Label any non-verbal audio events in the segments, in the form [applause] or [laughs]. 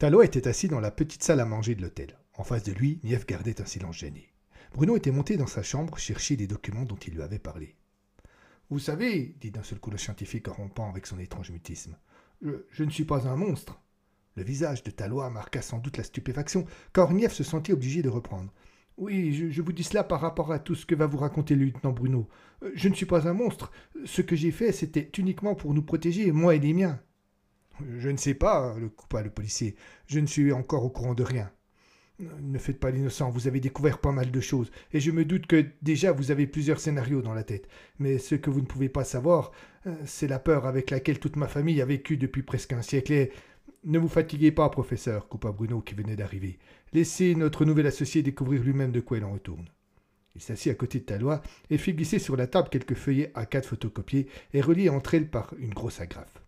Talo était assis dans la petite salle à manger de l'hôtel. En face de lui, Nief gardait un silence gêné. Bruno était monté dans sa chambre chercher les documents dont il lui avait parlé. Vous savez, dit d'un seul coup le scientifique en rompant avec son étrange mutisme, je, ne suis pas un monstre. Le visage de Talois marqua sans doute la stupéfaction, car Nief se sentit obligé de reprendre. Oui, je, je, vous dis cela par rapport à tout ce que va vous raconter le lieutenant Bruno. Euh, je ne suis pas un monstre. Ce que j'ai fait, c'était uniquement pour nous protéger, moi et les miens. Je ne sais pas, le coupa le policier. Je ne suis encore au courant de rien. Ne faites pas l'innocent, vous avez découvert pas mal de choses, et je me doute que déjà vous avez plusieurs scénarios dans la tête. Mais ce que vous ne pouvez pas savoir, euh, c'est la peur avec laquelle toute ma famille a vécu depuis presque un siècle, et ne vous fatiguez pas, professeur, coupa Bruno qui venait d'arriver. Laissez notre nouvel associé découvrir lui-même de quoi il en retourne. Il s'assit à côté de Talois et fit glisser sur la table quelques feuillets à quatre photocopiés et reliés entre elles par une grosse agrafe.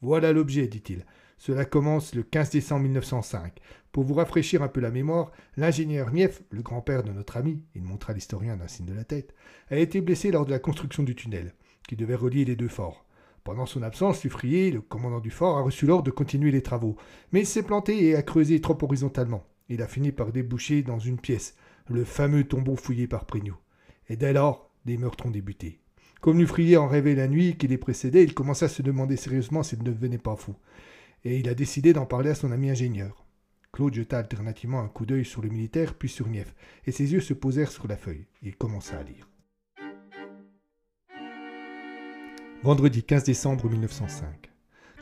Voilà l'objet, dit-il. Cela commence le 15 décembre 1905. Pour vous rafraîchir un peu la mémoire, l'ingénieur Nief, le grand-père de notre ami, il montra l'historien d'un signe de la tête, a été blessé lors de la construction du tunnel, qui devait relier les deux forts. Pendant son absence, Suffrier, le commandant du fort, a reçu l'ordre de continuer les travaux. Mais il s'est planté et a creusé trop horizontalement. Il a fini par déboucher dans une pièce, le fameux tombeau fouillé par Prignot. Et dès lors, des meurtres ont débuté. Comme Nufrier en rêvait la nuit qui les précédait, il commença à se demander sérieusement s'il ne devenait pas fou. Et il a décidé d'en parler à son ami ingénieur. Claude jeta alternativement un coup d'œil sur le militaire puis sur Nief, et ses yeux se posèrent sur la feuille. Il commença à lire. Vendredi 15 décembre 1905.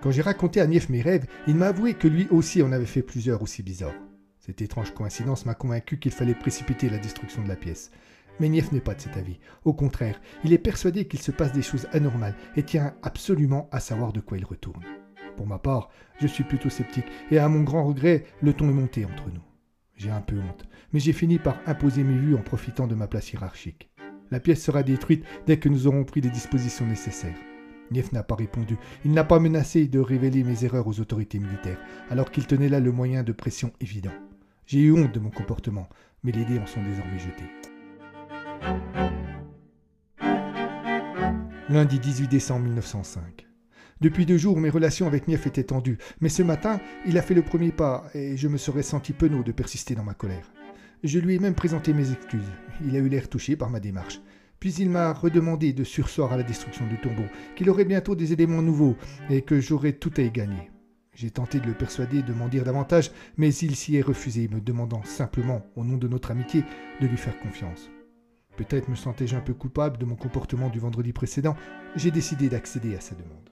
Quand j'ai raconté à Nief mes rêves, il m'a avoué que lui aussi en avait fait plusieurs aussi bizarres. Cette étrange coïncidence m'a convaincu qu'il fallait précipiter la destruction de la pièce. Mais Nief n'est pas de cet avis. Au contraire, il est persuadé qu'il se passe des choses anormales et tient absolument à savoir de quoi il retourne. Pour ma part, je suis plutôt sceptique et à mon grand regret, le ton est monté entre nous. J'ai un peu honte, mais j'ai fini par imposer mes vues en profitant de ma place hiérarchique. La pièce sera détruite dès que nous aurons pris les dispositions nécessaires. Nief n'a pas répondu. Il n'a pas menacé de révéler mes erreurs aux autorités militaires, alors qu'il tenait là le moyen de pression évident. J'ai eu honte de mon comportement, mais les dés en sont désormais jetés. Lundi 18 décembre 1905. Depuis deux jours, mes relations avec Nief étaient tendues, mais ce matin, il a fait le premier pas et je me serais senti penaud de persister dans ma colère. Je lui ai même présenté mes excuses. Il a eu l'air touché par ma démarche. Puis il m'a redemandé de sursoir à la destruction du tombeau, qu'il aurait bientôt des éléments nouveaux et que j'aurais tout à y gagner. J'ai tenté de le persuader de m'en dire davantage, mais il s'y est refusé, me demandant simplement, au nom de notre amitié, de lui faire confiance. Peut-être me sentais-je un peu coupable de mon comportement du vendredi précédent, j'ai décidé d'accéder à sa demande.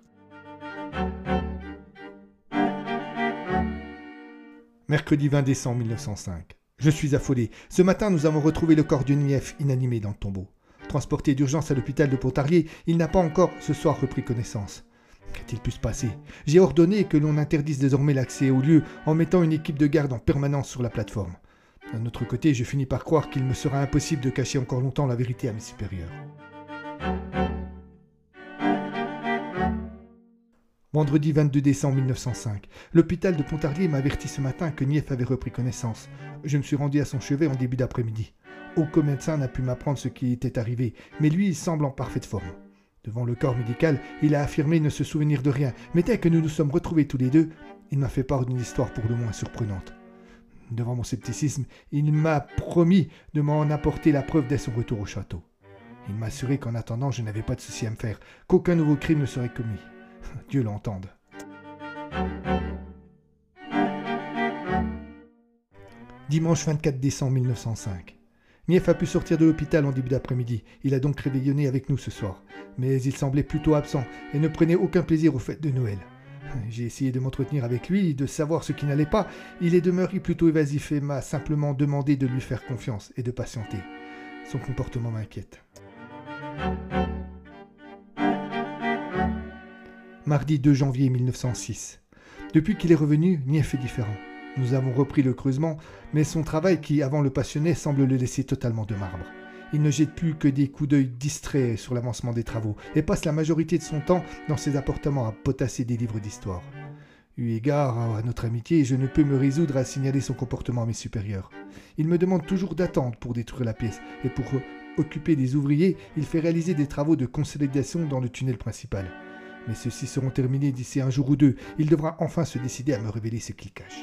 Mercredi 20 décembre 1905. Je suis affolé. Ce matin, nous avons retrouvé le corps de Nief inanimé dans le tombeau. Transporté d'urgence à l'hôpital de Pontarlier, il n'a pas encore ce soir repris connaissance. Qu'a-t-il pu se passer? J'ai ordonné que l'on interdise désormais l'accès au lieu en mettant une équipe de garde en permanence sur la plateforme. D'un autre côté, je finis par croire qu'il me sera impossible de cacher encore longtemps la vérité à mes supérieurs. Vendredi 22 décembre 1905. L'hôpital de Pontarlier m'a averti ce matin que Nief avait repris connaissance. Je me suis rendu à son chevet en début d'après-midi. Aucun médecin n'a pu m'apprendre ce qui était arrivé, mais lui il semble en parfaite forme. Devant le corps médical, il a affirmé ne se souvenir de rien, mais dès que nous nous sommes retrouvés tous les deux, il m'a fait part d'une histoire pour le moins surprenante. Devant mon scepticisme, il m'a promis de m'en apporter la preuve dès son retour au château. Il m'a assuré qu'en attendant, je n'avais pas de souci à me faire, qu'aucun nouveau crime ne serait commis. [laughs] Dieu l'entende. Dimanche 24 décembre 1905. Nief a pu sortir de l'hôpital en début d'après-midi. Il a donc réveillonné avec nous ce soir. Mais il semblait plutôt absent et ne prenait aucun plaisir aux fêtes de Noël. J'ai essayé de m'entretenir avec lui, de savoir ce qui n'allait pas. Il est demeuré plutôt évasif et m'a simplement demandé de lui faire confiance et de patienter. Son comportement m'inquiète. Mardi 2 janvier 1906. Depuis qu'il est revenu, Nief est différent. Nous avons repris le creusement, mais son travail qui avant le passionnait semble le laisser totalement de marbre. Il ne jette plus que des coups d'œil distraits sur l'avancement des travaux et passe la majorité de son temps dans ses appartements à potasser des livres d'histoire. Eu égard à notre amitié, je ne peux me résoudre à signaler son comportement à mes supérieurs. Il me demande toujours d'attendre pour détruire la pièce et pour occuper des ouvriers, il fait réaliser des travaux de consolidation dans le tunnel principal mais ceux-ci seront terminés d'ici un jour ou deux. Il devra enfin se décider à me révéler ce qu'il cache.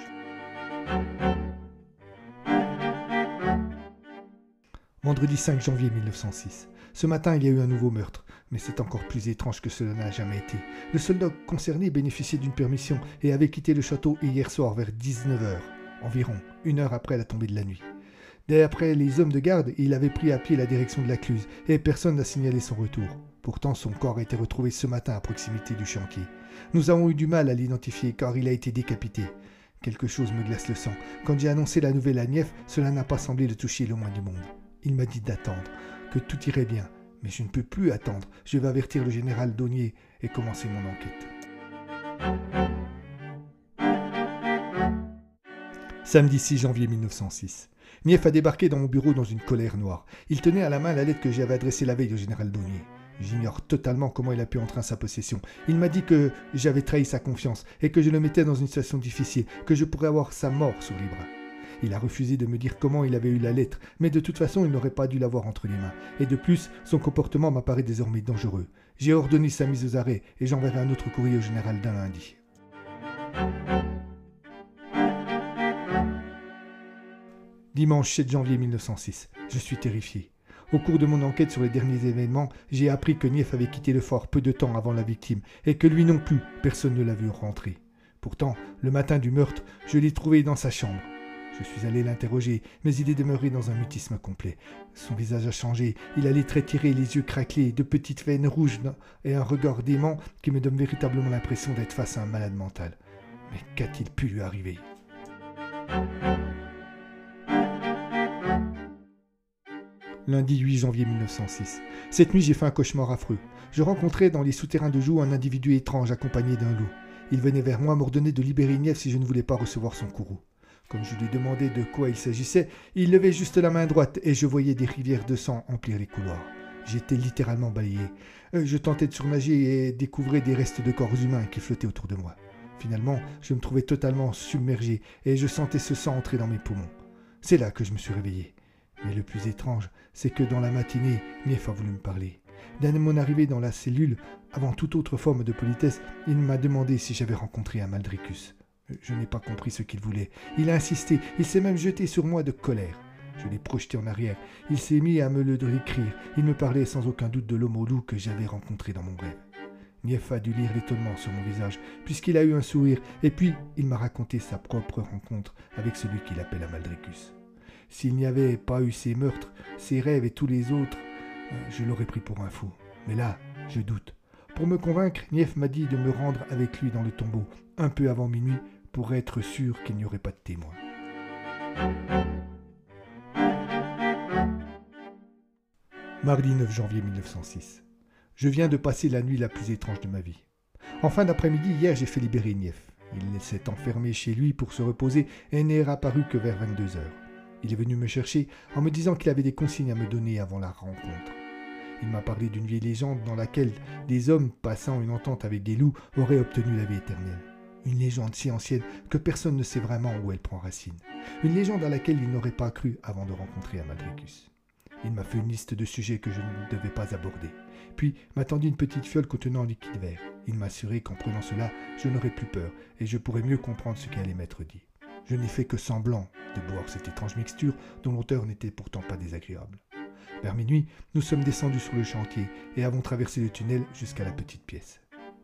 Vendredi 5 janvier 1906. Ce matin, il y a eu un nouveau meurtre, mais c'est encore plus étrange que cela n'a jamais été. Le soldat concerné bénéficiait d'une permission et avait quitté le château hier soir vers 19h, environ une heure après la tombée de la nuit. D'après les hommes de garde, il avait pris à pied la direction de la Cluse et personne n'a signalé son retour. Pourtant, son corps a été retrouvé ce matin à proximité du chantier. Nous avons eu du mal à l'identifier car il a été décapité. Quelque chose me glace le sang. Quand j'ai annoncé la nouvelle à Nief, cela n'a pas semblé le toucher le moins du monde. Il m'a dit d'attendre, que tout irait bien. Mais je ne peux plus attendre. Je vais avertir le général Daunier et commencer mon enquête. Samedi 6 janvier 1906. Nief a débarqué dans mon bureau dans une colère noire. Il tenait à la main la lettre que j'avais adressée la veille au général Daunier. J'ignore totalement comment il a pu entrer en sa possession. Il m'a dit que j'avais trahi sa confiance et que je le mettais dans une situation difficile, que je pourrais avoir sa mort sur les bras. Il a refusé de me dire comment il avait eu la lettre, mais de toute façon il n'aurait pas dû l'avoir entre les mains. Et de plus, son comportement m'apparaît désormais dangereux. J'ai ordonné sa mise aux arrêts et j'enverrai un autre courrier au général d'un lundi. Dimanche 7 janvier 1906. Je suis terrifié. Au cours de mon enquête sur les derniers événements, j'ai appris que Nief avait quitté le fort peu de temps avant la victime et que lui non plus, personne ne l'a vu rentrer. Pourtant, le matin du meurtre, je l'ai trouvé dans sa chambre. Je suis allé l'interroger, mais il est demeuré dans un mutisme complet. Son visage a changé, il a les traits les yeux craquelés, de petites veines rouges et un regard dément qui me donne véritablement l'impression d'être face à un malade mental. Mais qu'a-t-il pu lui arriver? Lundi 8 janvier 1906. Cette nuit, j'ai fait un cauchemar affreux. Je rencontrais dans les souterrains de Joux un individu étrange accompagné d'un loup. Il venait vers moi m'ordonner de libérer Nief si je ne voulais pas recevoir son courroux. Comme je lui demandais de quoi il s'agissait, il levait juste la main droite et je voyais des rivières de sang emplir les couloirs. J'étais littéralement balayé. Euh, je tentais de surnager et découvrais des restes de corps humains qui flottaient autour de moi. Finalement, je me trouvais totalement submergé et je sentais ce sang entrer dans mes poumons. C'est là que je me suis réveillé. Mais le plus étrange, c'est que dans la matinée, Nief a voulu me parler. Dès mon arrivée dans la cellule, avant toute autre forme de politesse, il m'a demandé si j'avais rencontré un Maldricus. Je n'ai pas compris ce qu'il voulait. Il a insisté, il s'est même jeté sur moi de colère. Je l'ai projeté en arrière. Il s'est mis à me le décrire. Il me parlait sans aucun doute de l'homme au loup que j'avais rencontré dans mon rêve. Nief a dû lire l'étonnement sur mon visage, puisqu'il a eu un sourire, et puis il m'a raconté sa propre rencontre avec celui qu'il appelle Amaldricus. S'il n'y avait pas eu ces meurtres, ces rêves et tous les autres, euh, je l'aurais pris pour un fou. Mais là, je doute. Pour me convaincre, Nief m'a dit de me rendre avec lui dans le tombeau, un peu avant minuit, pour être sûr qu'il n'y aurait pas de témoins. Mardi 9 janvier 1906. Je viens de passer la nuit la plus étrange de ma vie. En fin d'après-midi, hier, j'ai fait libérer Nief. Il s'est enfermé chez lui pour se reposer et n'est apparu que vers 22 heures. Il est venu me chercher en me disant qu'il avait des consignes à me donner avant la rencontre. Il m'a parlé d'une vieille légende dans laquelle des hommes passant une entente avec des loups auraient obtenu la vie éternelle. Une légende si ancienne que personne ne sait vraiment où elle prend racine. Une légende à laquelle il n'aurait pas cru avant de rencontrer Amadricus. Il m'a fait une liste de sujets que je ne devais pas aborder. Puis m'a tendu une petite fiole contenant un liquide vert. Il m'a assuré qu'en prenant cela, je n'aurais plus peur et je pourrais mieux comprendre ce qu'allait m'être dit. Je n'ai fait que semblant de boire cette étrange mixture dont l'auteur n'était pourtant pas désagréable. Vers minuit, nous sommes descendus sur le chantier et avons traversé le tunnel jusqu'à la petite pièce.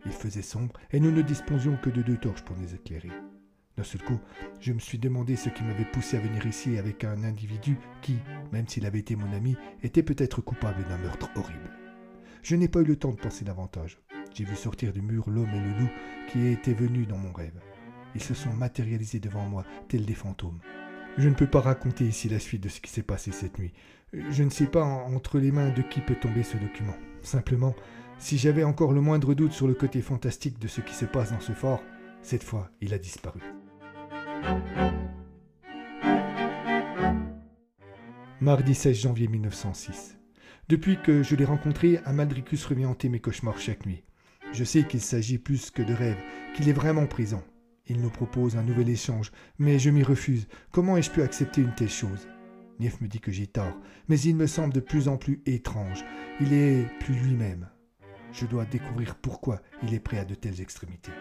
Il faisait sombre et nous ne disposions que de deux torches pour nous éclairer. D'un seul coup, je me suis demandé ce qui m'avait poussé à venir ici avec un individu qui, même s'il avait été mon ami, était peut-être coupable d'un meurtre horrible. Je n'ai pas eu le temps de penser davantage. J'ai vu sortir du mur l'homme et le loup qui étaient venus dans mon rêve. Ils se sont matérialisés devant moi, tels des fantômes. Je ne peux pas raconter ici la suite de ce qui s'est passé cette nuit. Je ne sais pas entre les mains de qui peut tomber ce document. Simplement, si j'avais encore le moindre doute sur le côté fantastique de ce qui se passe dans ce fort, cette fois, il a disparu. Mardi 16 janvier 1906. Depuis que je l'ai rencontré, Amaldricus revient hanter mes cauchemars chaque nuit. Je sais qu'il s'agit plus que de rêves, qu'il est vraiment présent. Il nous propose un nouvel échange, mais je m'y refuse. Comment ai-je pu accepter une telle chose? Nief me dit que j'ai tort, mais il me semble de plus en plus étrange. Il est plus lui-même. Je dois découvrir pourquoi il est prêt à de telles extrémités.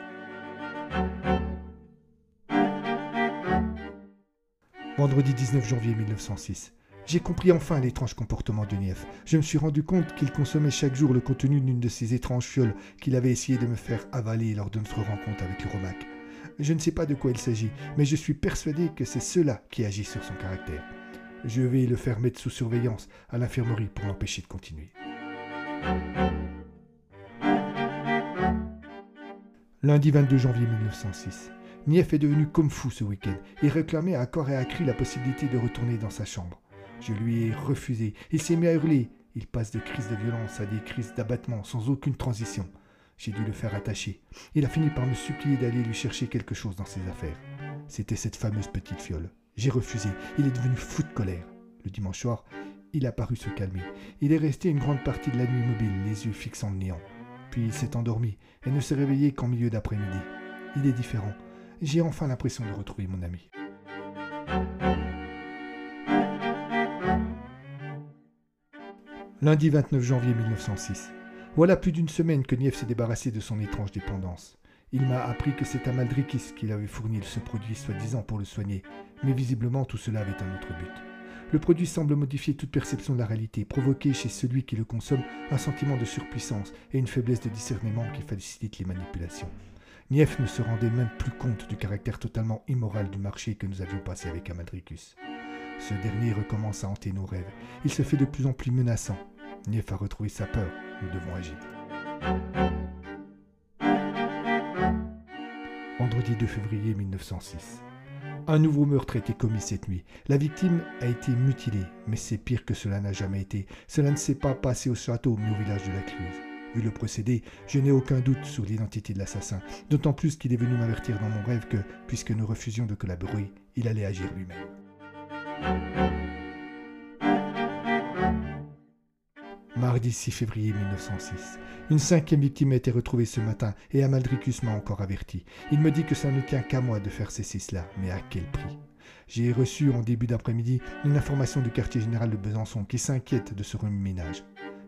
Vendredi 19 janvier 1906. J'ai compris enfin l'étrange comportement de Nief. Je me suis rendu compte qu'il consommait chaque jour le contenu d'une de ces étranges fioles qu'il avait essayé de me faire avaler lors de notre rencontre avec le Romac. Je ne sais pas de quoi il s'agit, mais je suis persuadé que c'est cela qui agit sur son caractère. Je vais le faire mettre sous surveillance à l'infirmerie pour l'empêcher de continuer. Lundi 22 janvier 1906. Nief est devenu comme fou ce week-end et réclamait à corps et à cri la possibilité de retourner dans sa chambre. Je lui ai refusé. Il s'est mis à hurler. Il passe de crises de violence à des crises d'abattement sans aucune transition. J'ai dû le faire attacher. Il a fini par me supplier d'aller lui chercher quelque chose dans ses affaires. C'était cette fameuse petite fiole. J'ai refusé. Il est devenu fou de colère. Le dimanche soir, il a paru se calmer. Il est resté une grande partie de la nuit mobile, les yeux fixant le néant. Puis il s'est endormi et ne s'est réveillé qu'en milieu d'après-midi. Il est différent. J'ai enfin l'impression de retrouver mon ami. Lundi 29 janvier 1906. Voilà plus d'une semaine que Nief s'est débarrassé de son étrange dépendance. Il m'a appris que c'est Amaldrikis qui avait fourni ce produit soi-disant pour le soigner, mais visiblement tout cela avait un autre but. Le produit semble modifier toute perception de la réalité, provoquer chez celui qui le consomme un sentiment de surpuissance et une faiblesse de discernement qui facilite les manipulations. Nief ne se rendait même plus compte du caractère totalement immoral du marché que nous avions passé avec Amaldricus. Ce dernier recommence à hanter nos rêves. Il se fait de plus en plus menaçant. Nief a retrouvé sa peur. Nous devons agir. Vendredi 2 février 1906. Un nouveau meurtre a été commis cette nuit. La victime a été mutilée, mais c'est pire que cela n'a jamais été. Cela ne s'est pas passé au château, mais au village de la Cluse. Vu le procédé, je n'ai aucun doute sur l'identité de l'assassin, d'autant plus qu'il est venu m'avertir dans mon rêve que, puisque nous refusions de collaborer, il allait agir lui-même. Mardi 6 février 1906. Une cinquième victime a été retrouvée ce matin et Amaldricus m'a encore averti. Il me dit que ça ne tient qu'à moi de faire cesser cela, mais à quel prix? J'ai reçu en début d'après-midi une information du quartier général de Besançon qui s'inquiète de ce remue-ménage.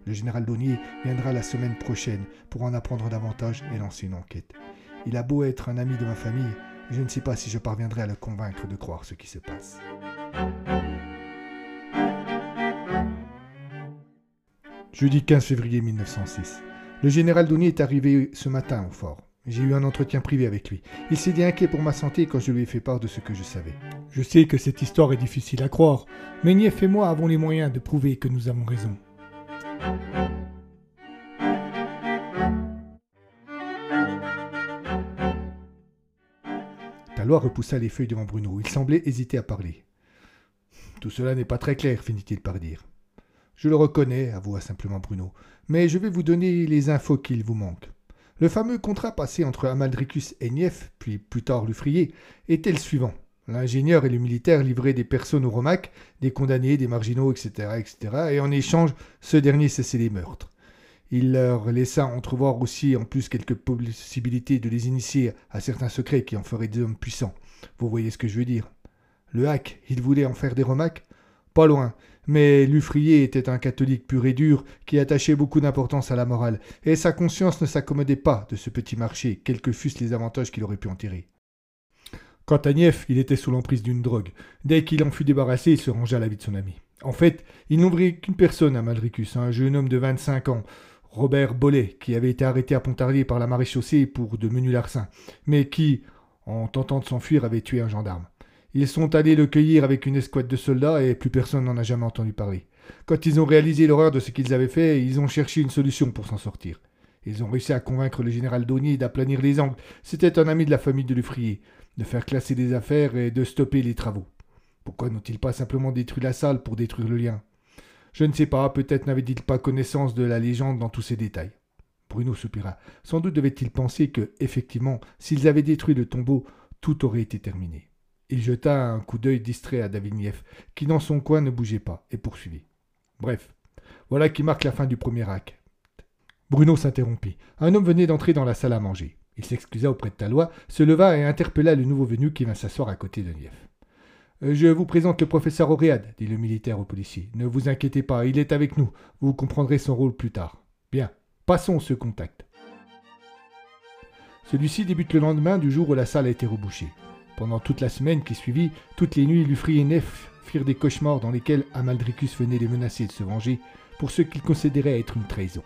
Le général Donnier viendra la semaine prochaine pour en apprendre davantage et lancer une enquête. Il a beau être un ami de ma famille, je ne sais pas si je parviendrai à le convaincre de croire ce qui se passe. Jeudi 15 février 1906. Le général Donnier est arrivé ce matin au fort. J'ai eu un entretien privé avec lui. Il s'est dit inquiet pour ma santé quand je lui ai fait part de ce que je savais. Je sais que cette histoire est difficile à croire, mais Nief et moi avons les moyens de prouver que nous avons raison. Talois repoussa les feuilles devant Bruno. Il semblait hésiter à parler. Tout cela n'est pas très clair, finit-il par dire. Je le reconnais, avoua simplement Bruno, mais je vais vous donner les infos qu'il vous manque. Le fameux contrat passé entre Amaldricus et Nief, puis plus tard Lufrier, était le suivant. L'ingénieur et le militaire livraient des personnes au Romac, des condamnés, des marginaux, etc., etc., et en échange, ce dernier cessait les meurtres. Il leur laissa entrevoir aussi en plus quelques possibilités de les initier à certains secrets qui en feraient des hommes puissants. Vous voyez ce que je veux dire Le hack, il voulait en faire des Romacs? Pas loin, mais Lufrier était un catholique pur et dur qui attachait beaucoup d'importance à la morale, et sa conscience ne s'accommodait pas de ce petit marché, quels que fussent les avantages qu'il aurait pu en tirer. Quant à Nief, il était sous l'emprise d'une drogue. Dès qu'il en fut débarrassé, il se rangea à la vie de son ami. En fait, il n'ouvrit qu'une personne à Malricus, un jeune homme de 25 ans, Robert Bollet, qui avait été arrêté à Pontarlier par la maréchaussée pour de menus larcins, mais qui, en tentant de s'enfuir, avait tué un gendarme. Ils sont allés le cueillir avec une escouade de soldats et plus personne n'en a jamais entendu parler. Quand ils ont réalisé l'horreur de ce qu'ils avaient fait, ils ont cherché une solution pour s'en sortir. Ils ont réussi à convaincre le général Daunier d'aplanir les angles. C'était un ami de la famille de Lufrier, de faire classer des affaires et de stopper les travaux. Pourquoi n'ont-ils pas simplement détruit la salle pour détruire le lien? Je ne sais pas, peut-être n'avaient-ils pas connaissance de la légende dans tous ses détails. Bruno soupira. Sans doute devait-il penser que, effectivement, s'ils avaient détruit le tombeau, tout aurait été terminé. Il jeta un coup d'œil distrait à Nief, qui dans son coin ne bougeait pas, et poursuivit. Bref, voilà qui marque la fin du premier acte. Bruno s'interrompit. Un homme venait d'entrer dans la salle à manger. Il s'excusa auprès de Talois, se leva et interpella le nouveau venu qui vint s'asseoir à côté de Nief. Euh, je vous présente le professeur Auréade, dit le militaire au policier. Ne vous inquiétez pas, il est avec nous. Vous comprendrez son rôle plus tard. Bien, passons ce contact. Celui-ci débute le lendemain du jour où la salle a été rebouchée. Pendant toute la semaine qui suivit, toutes les nuits, Lufri et Nef firent des cauchemars dans lesquels Amaldricus venait les menacer de se venger pour ce qu'il considérait être une trahison.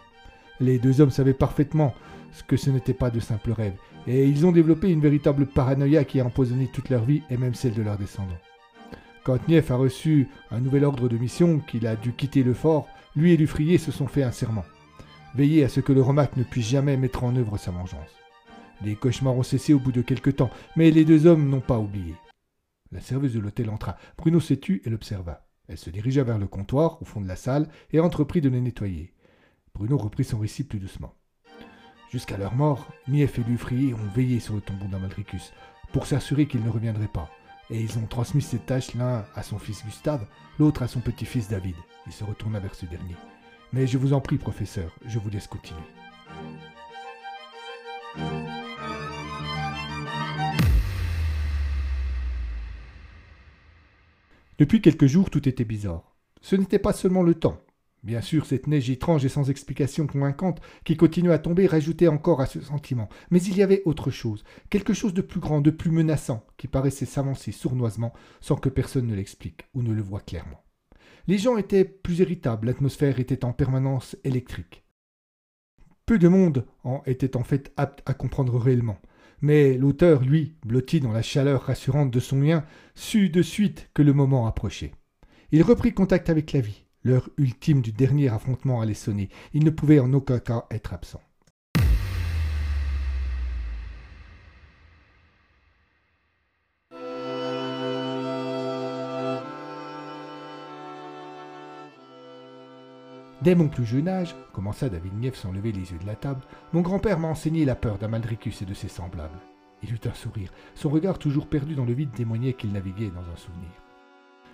Les deux hommes savaient parfaitement ce que ce n'était pas de simples rêves, et ils ont développé une véritable paranoïa qui a empoisonné toute leur vie et même celle de leurs descendants. Quand Nief a reçu un nouvel ordre de mission qu'il a dû quitter le fort, lui et Lufrier se sont fait un serment. Veiller à ce que le Romac ne puisse jamais mettre en œuvre sa vengeance. Les cauchemars ont cessé au bout de quelque temps, mais les deux hommes n'ont pas oublié. La serveuse de l'hôtel entra. Bruno s'est tu et l'observa. Elle se dirigea vers le comptoir, au fond de la salle, et entreprit de le nettoyer. Bruno reprit son récit plus doucement. Jusqu'à leur mort, Nief et Lufrier ont veillé sur le tombeau d'Amalricus, pour s'assurer qu'il ne reviendrait pas et ils ont transmis cette tâche l'un à son fils Gustave, l'autre à son petit-fils David. Il se retourna vers ce dernier. Mais je vous en prie, professeur, je vous laisse continuer. Depuis quelques jours, tout était bizarre. Ce n'était pas seulement le temps, Bien sûr, cette neige étrange et sans explication convaincante qui continuait à tomber rajoutait encore à ce sentiment. Mais il y avait autre chose, quelque chose de plus grand, de plus menaçant, qui paraissait s'avancer sournoisement sans que personne ne l'explique ou ne le voie clairement. Les gens étaient plus irritables, l'atmosphère était en permanence électrique. Peu de monde en était en fait apte à comprendre réellement. Mais l'auteur, lui, blotti dans la chaleur rassurante de son lien, sut de suite que le moment approchait. Il reprit contact avec la vie, L'heure ultime du dernier affrontement allait sonner. Il ne pouvait en aucun cas être absent. Dès mon plus jeune âge, commença David Nief sans lever les yeux de la table, mon grand-père m'a enseigné la peur d'Amaldricus et de ses semblables. Il eut un sourire. Son regard toujours perdu dans le vide témoignait qu'il naviguait dans un souvenir.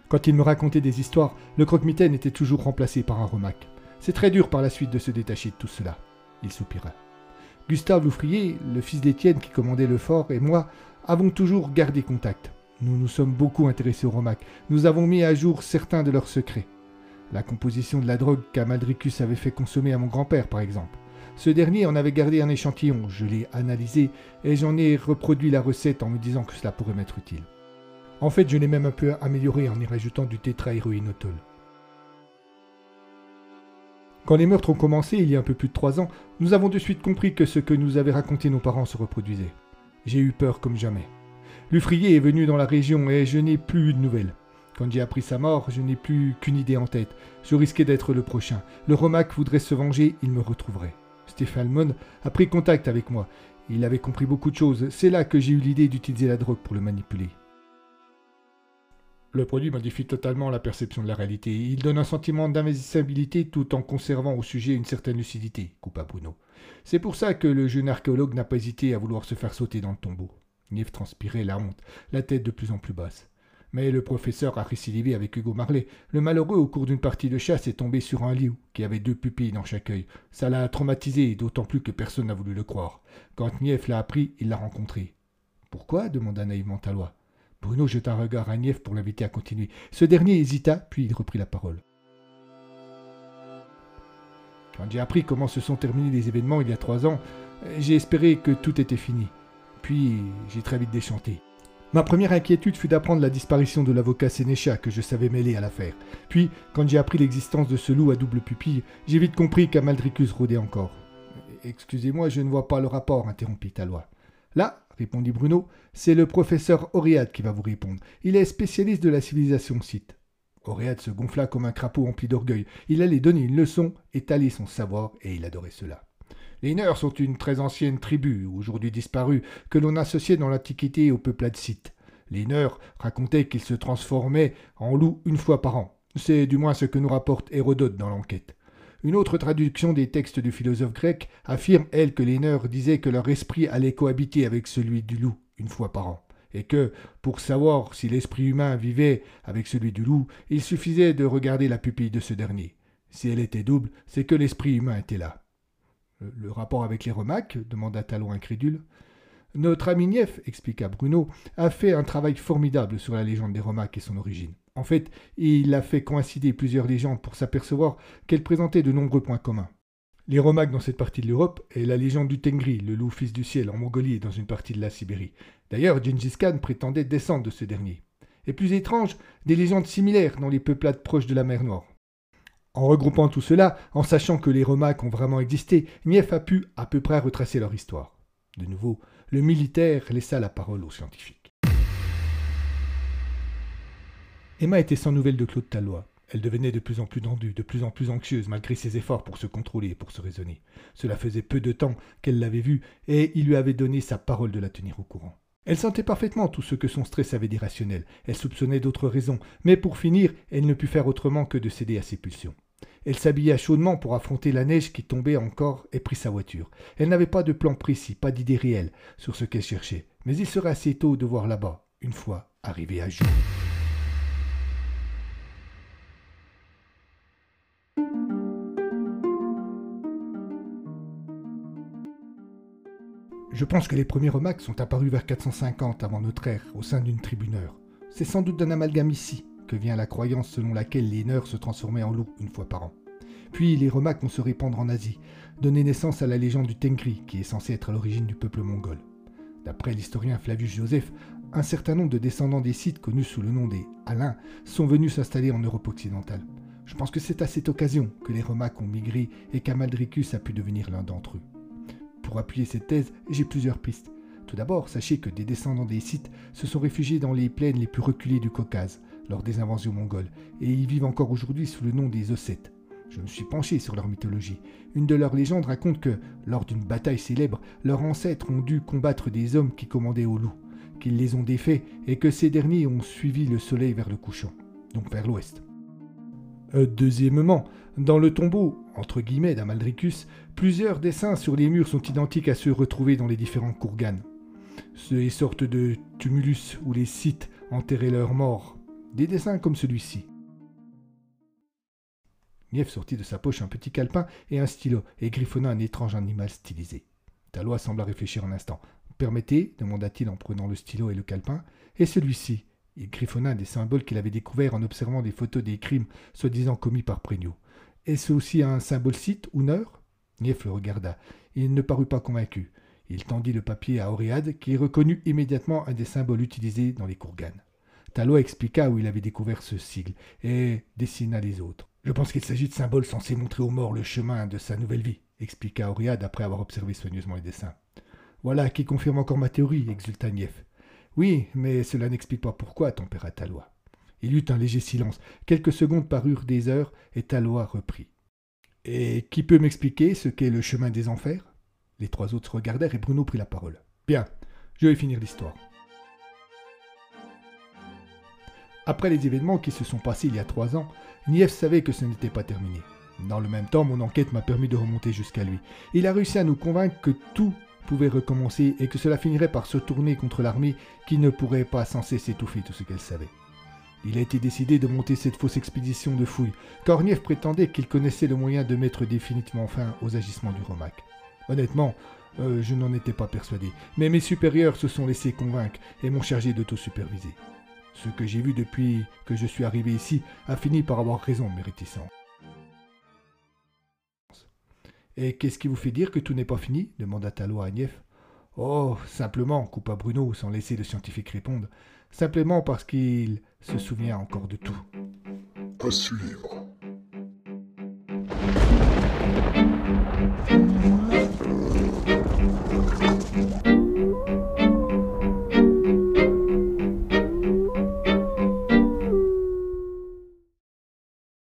Quand il me racontait des histoires, le croque-mitaine était toujours remplacé par un remac. C'est très dur par la suite de se détacher de tout cela. Il soupira. Gustave Loufrier, le fils d'Étienne qui commandait le fort, et moi avons toujours gardé contact. Nous nous sommes beaucoup intéressés au Romac. Nous avons mis à jour certains de leurs secrets. La composition de la drogue qu'Amaldricus avait fait consommer à mon grand-père, par exemple. Ce dernier en avait gardé un échantillon, je l'ai analysé et j'en ai reproduit la recette en me disant que cela pourrait m'être utile. En fait, je l'ai même un peu amélioré en y rajoutant du tétrahéroïnotol. Quand les meurtres ont commencé, il y a un peu plus de trois ans, nous avons de suite compris que ce que nous avaient raconté nos parents se reproduisait. J'ai eu peur comme jamais. Lufrier est venu dans la région et je n'ai plus eu de nouvelles. Quand j'ai appris sa mort, je n'ai plus qu'une idée en tête. Je risquais d'être le prochain. Le Romac voudrait se venger, il me retrouverait. Stéphane Mon a pris contact avec moi. Il avait compris beaucoup de choses. C'est là que j'ai eu l'idée d'utiliser la drogue pour le manipuler. Le produit modifie totalement la perception de la réalité. Il donne un sentiment d'invisibilité tout en conservant au sujet une certaine lucidité, coupa Bruno. C'est pour ça que le jeune archéologue n'a pas hésité à vouloir se faire sauter dans le tombeau. Nief transpirait la honte, la tête de plus en plus basse. Mais le professeur a récidivé avec Hugo Marley. Le malheureux, au cours d'une partie de chasse, est tombé sur un liou qui avait deux pupilles dans chaque œil. Ça l'a traumatisé, d'autant plus que personne n'a voulu le croire. Quand Nief l'a appris, il l'a rencontré. Pourquoi? demanda naïvement Talois. Bruno jeta un regard à Nief pour l'inviter à continuer. Ce dernier hésita, puis il reprit la parole. Quand j'ai appris comment se sont terminés les événements il y a trois ans, j'ai espéré que tout était fini. Puis j'ai très vite déchanté. Ma première inquiétude fut d'apprendre la disparition de l'avocat Sénécha que je savais mêler à l'affaire. Puis, quand j'ai appris l'existence de ce loup à double pupille, j'ai vite compris qu'Amaldricus rôdait encore. Excusez-moi, je ne vois pas le rapport, interrompit Talois. Là, répondit Bruno, c'est le professeur Oriade qui va vous répondre. Il est spécialiste de la civilisation site. Oriade se gonfla comme un crapaud empli d'orgueil. Il allait donner une leçon, étaler son savoir, et il adorait cela. Les Neurs sont une très ancienne tribu, aujourd'hui disparue, que l'on associait dans l'Antiquité au scythe. Les Neurs racontaient qu'ils se transformaient en loups une fois par an. C'est du moins ce que nous rapporte Hérodote dans l'enquête. Une autre traduction des textes du philosophe grec affirme, elle, que les Neurs disaient que leur esprit allait cohabiter avec celui du loup une fois par an, et que, pour savoir si l'esprit humain vivait avec celui du loup, il suffisait de regarder la pupille de ce dernier. Si elle était double, c'est que l'esprit humain était là. Le rapport avec les Romaques demanda Talon incrédule. Notre ami Nief, expliqua Bruno, a fait un travail formidable sur la légende des Romaques et son origine. En fait, il a fait coïncider plusieurs légendes pour s'apercevoir qu'elles présentaient de nombreux points communs. Les Romaques dans cette partie de l'Europe et la légende du Tengri, le loup fils du ciel en Mongolie et dans une partie de la Sibérie. D'ailleurs, Gengis Khan prétendait descendre de ce dernier. Et plus étrange, des légendes similaires dans les peuplades proches de la mer Noire. En regroupant tout cela, en sachant que les Romaques ont vraiment existé, Nief a pu à peu près retracer leur histoire. De nouveau, le militaire laissa la parole aux scientifiques. Emma était sans nouvelles de Claude Tallois. Elle devenait de plus en plus tendue, de plus en plus anxieuse, malgré ses efforts pour se contrôler et pour se raisonner. Cela faisait peu de temps qu'elle l'avait vu, et il lui avait donné sa parole de la tenir au courant. Elle sentait parfaitement tout ce que son stress avait d'irrationnel. Elle soupçonnait d'autres raisons, mais pour finir, elle ne put faire autrement que de céder à ses pulsions. Elle s'habilla chaudement pour affronter la neige qui tombait encore et prit sa voiture. Elle n'avait pas de plan précis, pas d'idée réelle sur ce qu'elle cherchait, mais il serait assez tôt de voir là-bas, une fois arrivée à jour. Je pense que les premiers remax sont apparus vers 450 avant notre ère, au sein d'une tribuneur. C'est sans doute d'un amalgame ici que vient la croyance selon laquelle les Neurs se transformaient en loups une fois par an. Puis les Remacs vont se répandre en Asie, donner naissance à la légende du Tengri, qui est censée être à l'origine du peuple mongol. D'après l'historien Flavius Joseph, un certain nombre de descendants des sites connus sous le nom des Alains sont venus s'installer en Europe occidentale. Je pense que c'est à cette occasion que les Romaques ont migré et qu'Amaldricus a pu devenir l'un d'entre eux. Pour appuyer cette thèse, j'ai plusieurs pistes. Tout d'abord, sachez que des descendants des Scythes se sont réfugiés dans les plaines les plus reculées du Caucase lors des invasions mongoles, et ils vivent encore aujourd'hui sous le nom des Ossètes. Je me suis penché sur leur mythologie. Une de leurs légendes raconte que, lors d'une bataille célèbre, leurs ancêtres ont dû combattre des hommes qui commandaient aux loups, qu'ils les ont défaits et que ces derniers ont suivi le soleil vers le couchant, donc vers l'ouest. Euh, deuxièmement, dans le tombeau, entre guillemets, d'Amaldricus, plusieurs dessins sur les murs sont identiques à ceux retrouvés dans les différents courganes. Ces sortes de tumulus où les Scythes enterraient leurs morts. Des dessins comme celui-ci. Nief sortit de sa poche un petit calepin et un stylo et griffonna un étrange animal stylisé. Talois sembla réfléchir un instant. Permettez demanda-t-il en prenant le stylo et le calepin. Et celui-ci Il griffonna des symboles qu'il avait découverts en observant des photos des crimes soi-disant commis par Prégnot. Est-ce aussi un symbole site ou neur Nief le regarda. Il ne parut pas convaincu. Il tendit le papier à Auréade, qui reconnut immédiatement un des symboles utilisés dans les courganes. Talois expliqua où il avait découvert ce sigle et dessina les autres. Je pense qu'il s'agit de symboles censés montrer aux morts le chemin de sa nouvelle vie, expliqua Auréade après avoir observé soigneusement les dessins. Voilà qui confirme encore ma théorie, exulta Nief. Oui, mais cela n'explique pas pourquoi, tempéra Talois. Il eut un léger silence. Quelques secondes parurent des heures, et Talois reprit. Et qui peut m'expliquer ce qu'est le chemin des enfers? Les trois autres regardèrent et Bruno prit la parole. Bien, je vais finir l'histoire. Après les événements qui se sont passés il y a trois ans, Nief savait que ce n'était pas terminé. Dans le même temps, mon enquête m'a permis de remonter jusqu'à lui. Il a réussi à nous convaincre que tout pouvait recommencer et que cela finirait par se tourner contre l'armée qui ne pourrait pas sans cesse étouffer tout ce qu'elle savait. Il a été décidé de monter cette fausse expédition de fouilles. Korniev prétendait qu'il connaissait le moyen de mettre définitivement fin aux agissements du Romac. Honnêtement, euh, je n'en étais pas persuadé, mais mes supérieurs se sont laissés convaincre et m'ont chargé d'auto-superviser. Ce que j'ai vu depuis que je suis arrivé ici a fini par avoir raison, mes réticents. Et qu'est-ce qui vous fait dire que tout n'est pas fini demanda Talo à Agnef. Oh, simplement, coupa Bruno sans laisser le scientifique répondre, simplement parce qu'il se souvient encore de tout. À suivre.